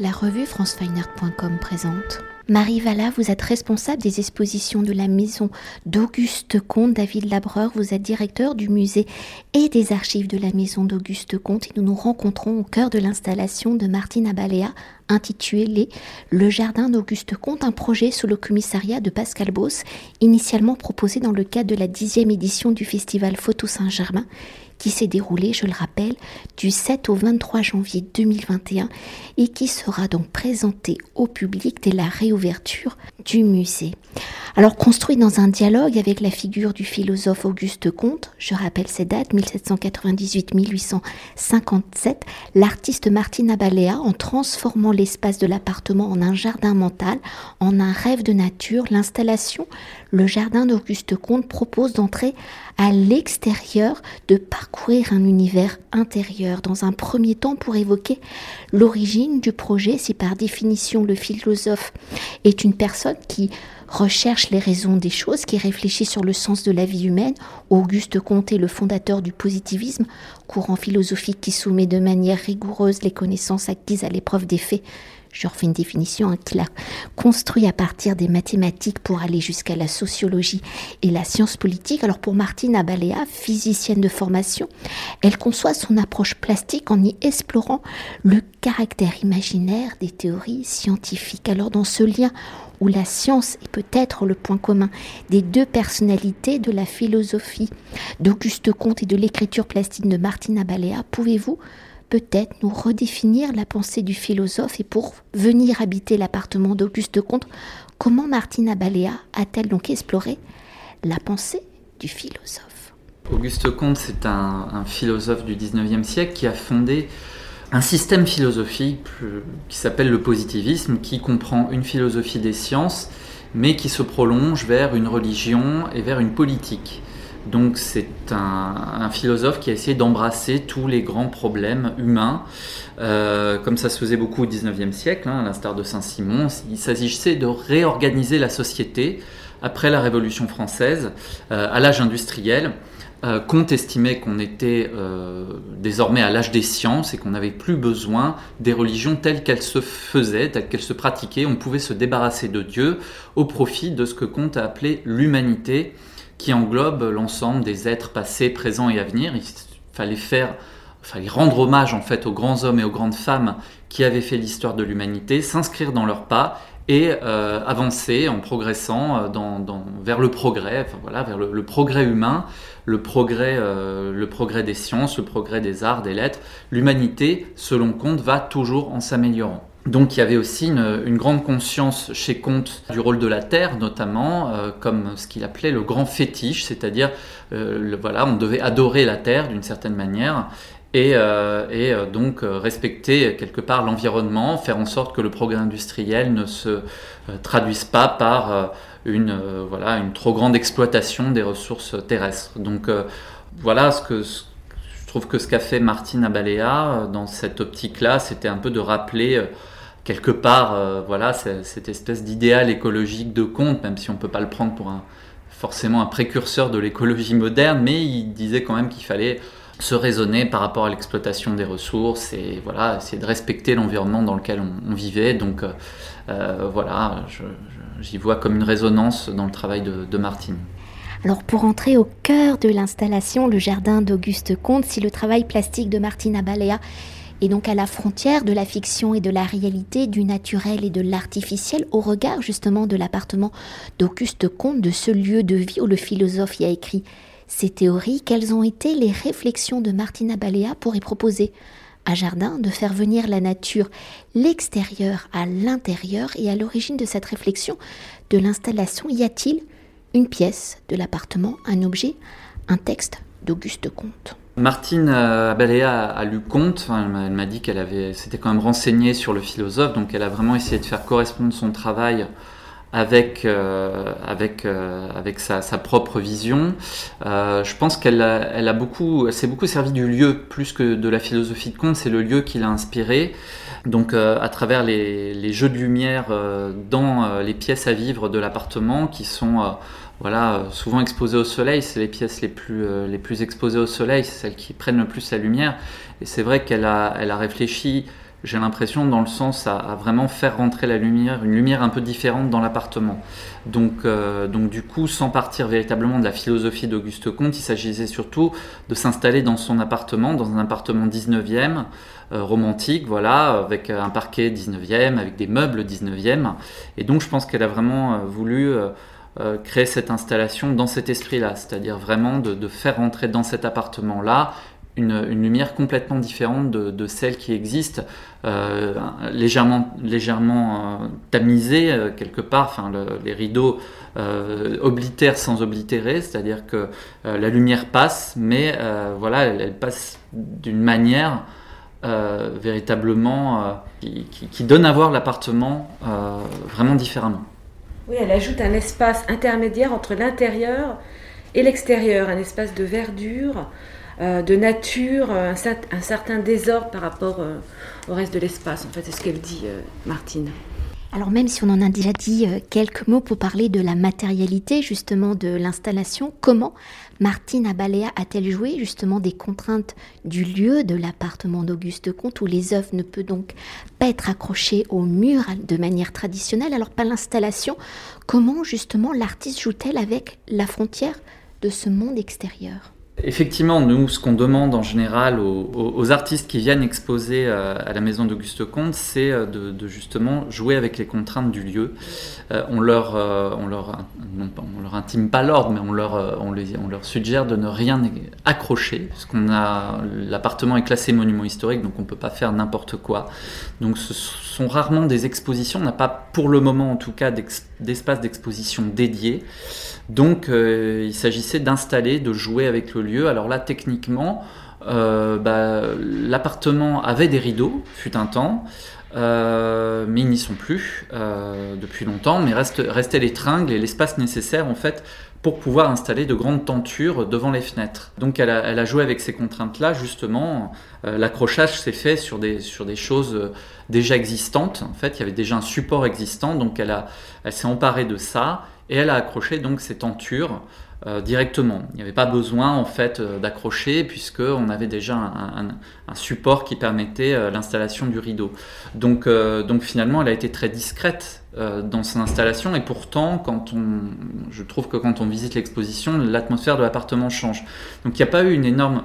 La revue francefineart.com présente. Marie Valla, vous êtes responsable des expositions de la maison d'Auguste Comte. David Labreur, vous êtes directeur du musée et des archives de la maison d'Auguste Comte. Et nous nous rencontrons au cœur de l'installation de Martine Abalea, intitulée Le Jardin d'Auguste Comte, un projet sous le commissariat de Pascal Boss, initialement proposé dans le cadre de la dixième édition du festival Photo Saint-Germain qui s'est déroulé, je le rappelle, du 7 au 23 janvier 2021 et qui sera donc présenté au public dès la réouverture du musée. Alors construit dans un dialogue avec la figure du philosophe Auguste Comte, je rappelle ces dates 1798-1857, l'artiste Martina Balea, en transformant l'espace de l'appartement en un jardin mental, en un rêve de nature, l'installation Le Jardin d'Auguste Comte propose d'entrer à l'extérieur, de parcourir un univers intérieur. Dans un premier temps pour évoquer l'origine du projet, si par définition le philosophe est une personne qui recherche les raisons des choses, qui réfléchit sur le sens de la vie humaine. Auguste Comte est le fondateur du positivisme, courant philosophique qui soumet de manière rigoureuse les connaissances acquises à l'épreuve des faits je refais une définition, hein, a construit à partir des mathématiques pour aller jusqu'à la sociologie et la science politique. Alors pour Martine Abalea, physicienne de formation, elle conçoit son approche plastique en y explorant le caractère imaginaire des théories scientifiques. Alors dans ce lien où la science est peut-être le point commun des deux personnalités de la philosophie. d'Auguste Comte et de l'écriture plastique de Martine Abalea, pouvez-vous peut-être nous redéfinir la pensée du philosophe et pour venir habiter l'appartement d'Auguste Comte, comment Martina Balea a-t-elle donc exploré la pensée du philosophe? Auguste Comte, c'est un, philosophe du 19e siècle qui a fondé un système philosophique qui s'appelle le positivisme, qui comprend une philosophie des sciences, mais qui se prolonge vers une religion et vers une politique. Donc c'est un, philosophe qui a essayé d'embrasser tous les grands problèmes humains, euh, comme ça se faisait beaucoup au XIXe siècle, hein, à l'instar de Saint-Simon. Il s'agissait de réorganiser la société après la Révolution française, euh, à l'âge industriel. Euh, Comte estimait qu'on était désormais à l'âge des sciences et qu'on n'avait plus besoin des religions telles qu'elles se faisaient, telles qu'elles se pratiquaient. On pouvait se débarrasser de Dieu au profit de ce que Comte a appelé l'humanité qui englobe l'ensemble des êtres passés, présents et à venir. Il fallait faire, fallait rendre hommage en fait aux grands hommes et aux grandes femmes qui avaient fait l'histoire de l'humanité, s'inscrire dans leurs pas et euh, avancer en progressant euh, vers le progrès, enfin, voilà, vers le, progrès humain, le progrès, euh, le progrès des sciences, le progrès des arts, des lettres. L'humanité, selon Comte, va toujours en s'améliorant. Donc il y avait aussi une, grande conscience chez Comte du rôle de la terre, notamment comme ce qu'il appelait le grand fétiche, c'est-à-dire euh, voilà, on devait adorer la terre d'une certaine manière et, euh, donc respecter quelque part l'environnement, faire en sorte que le progrès industriel ne se traduise pas par une voilà une trop grande exploitation des ressources terrestres. Donc voilà ce que je trouve que ce qu'a fait Martine Abalea dans cette optique-là, c'était un peu de rappeler quelque part, euh, voilà, cette espèce d'idéal écologique de Comte, même si on ne peut pas le prendre pour un, forcément un précurseur de l'écologie moderne, mais il disait quand même qu'il fallait se raisonner par rapport à l'exploitation des ressources et voilà, essayer de respecter l'environnement dans lequel on, vivait. Donc euh, euh, voilà, j'y vois comme une résonance dans le travail de, de Martine. Alors pour entrer au cœur de l'installation, le jardin d'Auguste Comte, si le travail plastique de Martine Abalea et donc à la frontière de la fiction et de la réalité, du naturel et de l'artificiel, au regard justement de l'appartement d'Auguste Comte, de ce lieu de vie où le philosophe y a écrit ses théories, quelles ont été les réflexions de Martina Balea pour y proposer à Jardin de faire venir la nature, l'extérieur à l'intérieur et à l'origine de cette réflexion, de l'installation, y a-t-il une pièce de l'appartement, un objet, un texte d'Auguste Comte? Martine Abalea a, lu Comte, elle m'a dit qu'elle avait, s'était quand même renseignée sur le philosophe, donc elle a vraiment essayé de faire correspondre son travail avec, euh, avec, euh, avec sa, propre vision. je pense qu'elle elle a beaucoup, s'est beaucoup servi du lieu plus que de la philosophie de Comte, c'est le lieu qui l'a inspiré. Donc à travers les, les, jeux de lumière dans les pièces à vivre de l'appartement qui sont voilà, euh, souvent exposées au soleil, c'est les pièces les plus, euh, les plus exposées au soleil, c'est celles qui prennent le plus la lumière. Et c'est vrai qu'elle a, elle a réfléchi j'ai l'impression dans le sens à, vraiment faire rentrer la lumière, une lumière un peu différente dans l'appartement. Donc, euh, donc du coup, sans partir véritablement de la philosophie d'Auguste Comte, il s'agissait surtout de s'installer dans son appartement, dans un appartement 19e, euh, romantique, voilà, avec un parquet 19e, avec des meubles 19e. Et donc je pense qu'elle a vraiment euh, voulu... créer cette installation dans cet esprit-là, c'est-à-dire vraiment de, de, faire rentrer dans cet appartement-là une, lumière complètement différente de, celle qui existe, euh, légèrement, légèrement euh, tamisée euh, quelque part, enfin, les rideaux oblitèrent sans oblitérer, c'est-à-dire que la lumière passe, mais voilà, elle, passe d'une manière véritablement qui, qui, donne à voir l'appartement vraiment différemment. Oui, elle ajoute un espace intermédiaire entre l'intérieur et l'extérieur, un espace de verdure, euh, de nature, un, certain désordre par rapport euh, au reste de l'espace. En fait, c'est ce qu'elle dit, euh, Martine. Alors même si on en a déjà dit quelques mots pour parler de la matérialité justement de l'installation, comment Martine Abalea a-t-elle joué justement des contraintes du lieu de l'appartement d'Auguste Comte où les œuvres ne peuvent donc pas être accrochées au mur de manière traditionnelle? Alors pas l'installation, comment justement l'artiste joue-t-elle avec la frontière de ce monde extérieur? Effectivement, nous, ce qu'on demande en général aux, artistes qui viennent exposer euh, à la maison d'Auguste Comte, c'est euh, de, justement jouer avec les contraintes du lieu. Euh, on leur, leur, intime pas l'ordre, mais on leur, suggère de ne rien accrocher, parce qu'on a l'appartement est classé monument historique, donc on peut pas faire n'importe quoi. Donc ce sont rarement des expositions. On n'a pas, pour le moment en tout cas, d'espace d'exposition dédié. Donc euh, il s'agissait d'installer, de jouer avec le lieu. Alors là, techniquement, euh, bah, l'appartement avait des rideaux, fut un temps. Euh, mais ils n'y sont plus depuis longtemps, mais reste, restait les tringles et l'espace nécessaire en fait pour pouvoir installer de grandes tentures devant les fenêtres. Donc elle a, joué avec ces contraintes-là, justement. L'accrochage s'est fait sur des, sur des choses déjà existantes. En fait, il y avait déjà un support existant, donc elle, elle s'est emparée de ça et elle a accroché donc ces tentures euh, directement. Il n'y avait pas besoin en fait euh, d'accrocher puisque on avait déjà un, support qui permettait euh, l'installation du rideau. Donc, finalement, elle a été très discrète dans son installation et pourtant, quand on, je trouve que quand on visite l'exposition, l'atmosphère de l'appartement change. Donc il n'y a pas eu une énorme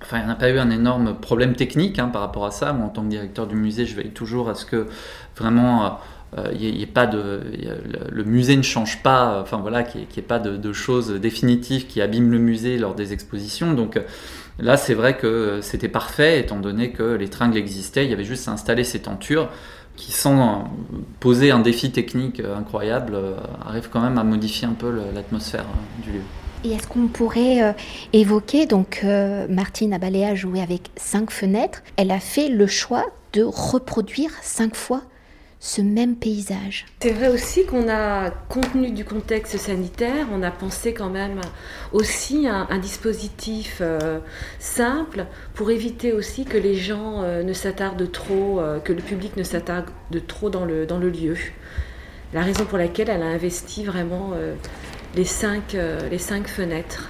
Enfin, un énorme problème technique hein, par rapport à ça. Moi, en tant que directeur du musée, je veille toujours à ce que vraiment il euh, pas de, le musée ne change pas, enfin voilà, qu'il n'y ait, pas de, choses définitives qui abîment le musée lors des expositions. Donc euh, là, c'est vrai que c'était parfait, étant donné que les tringles existaient, il y avait juste à installer ces tentures qui, sans poser un défi technique incroyable, euh, arrivent quand même à modifier un peu l'atmosphère du lieu. Et est-ce qu'on pourrait évoquer, donc Martine Abalea a joué avec cinq fenêtres, elle a fait le choix de reproduire cinq fois ce même paysage. C'est vrai aussi qu'on a, compte tenu du contexte sanitaire, on a pensé quand même aussi à un, dispositif euh, simple pour éviter aussi que les gens euh, ne s'attardent trop, euh, que le public ne s'attarde trop dans le, dans le lieu. La raison pour laquelle elle a investi vraiment les, cinq, les cinq fenêtres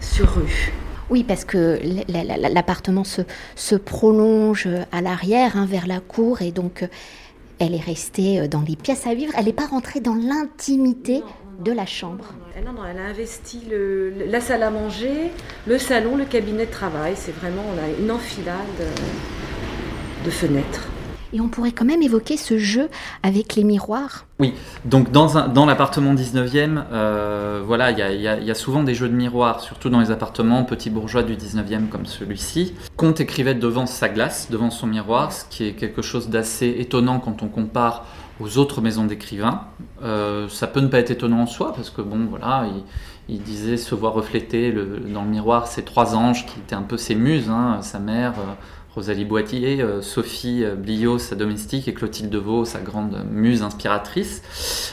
sur rue. Oui, parce que l'appartement se, se, prolonge à l'arrière, hein, vers la cour, et donc elle est restée euh, dans les pièces à vivre, elle n'est pas rentrée dans l'intimité de la chambre. Non, non, elle a investi la salle à manger, le salon, le cabinet de travail. C'est vraiment, on a une enfilade euh, de fenêtres. Et on pourrait quand même évoquer ce jeu avec les miroirs. Oui, donc dans, dans l'appartement 19e, euh, voilà, il y, y a, souvent des jeux de miroirs, surtout dans les appartements petits bourgeois du 19e comme celui-ci. Comte écrivait devant sa glace, devant son miroir, ce qui est quelque chose d'assez étonnant quand on compare aux autres maisons d'écrivains. Euh, ça peut ne pas être étonnant en soi, parce que bon, voilà, il, disait se voir refléter dans le miroir ces trois anges qui étaient un peu ses muses, hein, sa mère. Rosalie Boitier, euh, Sophie euh, Bliot, sa domestique, et Clotilde Deveau, sa grande muse inspiratrice.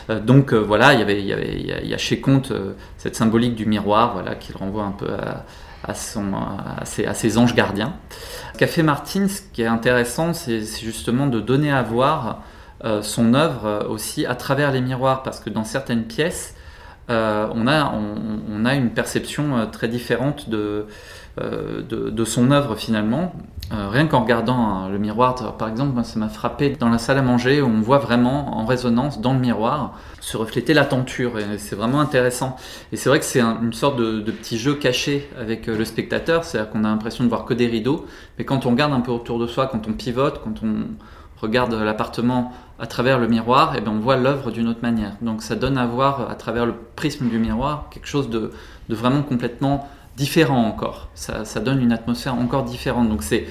Euh, donc voilà, il y avait, y avait, y a chez Comte cette symbolique du miroir, voilà, qui renvoie un peu à, son, ses, anges gardiens. Fait Martine, ce qui est intéressant, c'est justement de donner à voir son œuvre aussi à travers les miroirs, parce que dans certaines pièces, on, a, une perception très différente de son œuvre finalement. Rien qu'en regardant le miroir, par exemple, ça m'a frappé dans la salle à manger où on voit vraiment en résonance dans le miroir se refléter la tenture. Et c'est vraiment intéressant. Et c'est vrai que c'est une sorte de, petit jeu caché avec le spectateur. C'est-à-dire qu'on a l'impression de voir que des rideaux. Mais quand on regarde un peu autour de soi, quand on pivote, quand on regarde l'appartement à travers le miroir, et eh bien on voit l'œuvre d'une autre manière. Donc ça donne à voir à travers le prisme du miroir quelque chose de, vraiment complètement différent encore. Ça, donne une atmosphère encore différente. Donc c'est,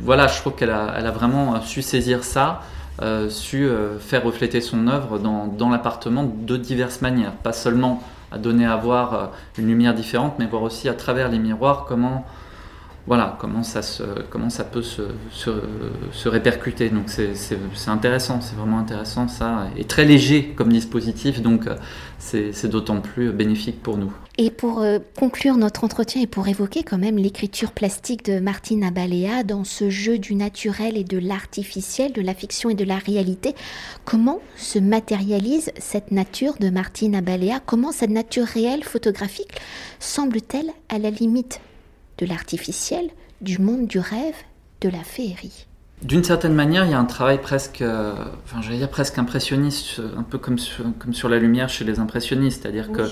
voilà, je trouve qu'elle a, vraiment su saisir ça, euh, su euh, faire refléter son œuvre dans, l'appartement de diverses manières. Pas seulement à donner à voir euh, une lumière différente, mais voir aussi à travers les miroirs comment voilà comment ça, se, comment ça peut se, se, répercuter. Donc c'est intéressant, c'est vraiment intéressant ça, et très léger comme dispositif, donc c'est d'autant plus bénéfique pour nous. Et pour euh, conclure notre entretien et pour évoquer quand même l'écriture plastique de Martine Abalea dans ce jeu du naturel et de l'artificiel, de la fiction et de la réalité, comment se matérialise cette nature de Martine Abalea Comment cette nature réelle photographique semble-t-elle à la limite? De l'artificiel, du monde du rêve, de la féerie. D'une certaine manière, il y a un travail presque, euh, enfin, j'allais dire presque impressionniste, un peu comme sur, comme sur la lumière chez les impressionnistes, c'est-à-dire que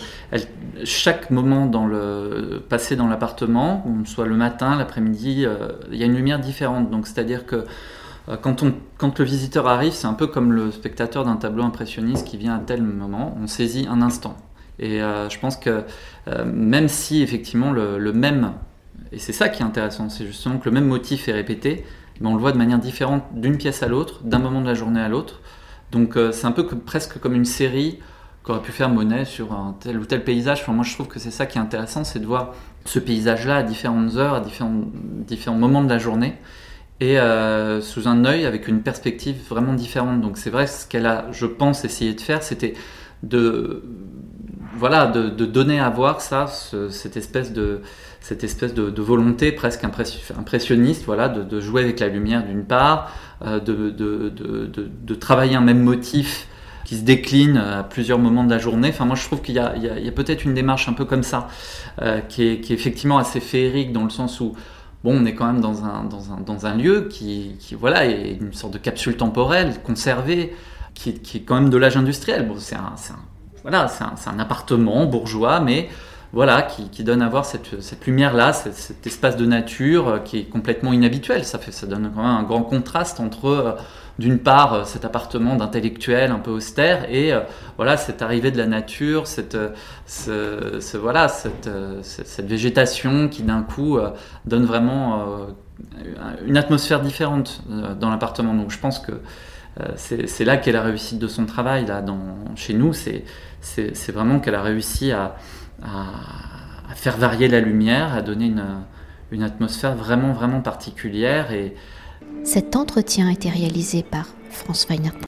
chaque moment dans le passé dans l'appartement, soit le matin, l'après-midi, euh, il y a une lumière différente. Donc, c'est-à-dire que euh, quand, on, quand le visiteur arrive, c'est un peu comme le spectateur d'un tableau impressionniste qui vient à tel moment, on saisit un instant. Et je pense que même si effectivement le, le même et c'est ça qui est intéressant, c'est justement que le même motif est répété, mais on le voit de manière différente d'une pièce à l'autre, d'un moment de la journée à l'autre. Donc euh, c'est un peu presque comme une série qu'aurait pu faire Monet sur un tel ou tel paysage. moi je trouve que c'est ça qui est intéressant, c'est de voir ce paysage-là à différentes heures, à différents, différents moments de la journée, et euh, sous un œil avec une perspective vraiment différente. Donc c'est vrai, ce qu'elle a, je pense, essayé de faire, c'était de, voilà, de, donner à voir ça, cette espèce de cette espèce de, volonté presque impressionniste, voilà, de, jouer avec la lumière d'une part, euh, de, travailler un même motif qui se décline à plusieurs moments de la journée. Enfin, moi, je trouve qu'il y a, peut-être une démarche un peu comme ça, euh, qui, est, effectivement assez féerique dans le sens où, bon, on est quand même dans un, dans un, lieu qui, voilà, est une sorte de capsule temporelle conservée, qui, est quand même de l'âge industriel. Bon, c'est un, voilà, c'est un, appartement bourgeois, mais voilà, qui, donne à voir cette, lumière-là, cet, espace de nature euh, qui est complètement inhabituel. Ça, donne quand même un grand contraste entre, euh, d'une part, euh, cet appartement d'intellectuel un peu austère et voilà, cette arrivée de la nature, cette, ce, voilà, cette, végétation qui d'un coup donne vraiment une atmosphère différente dans l'appartement. Donc je pense que c'est là qu'est la réussite de son travail. Là, dans, chez nous, c'est vraiment qu'elle a réussi à à, faire varier la lumière, à donner une, une atmosphère vraiment, vraiment particulière. Et... Cet entretien a été réalisé par France Weiner.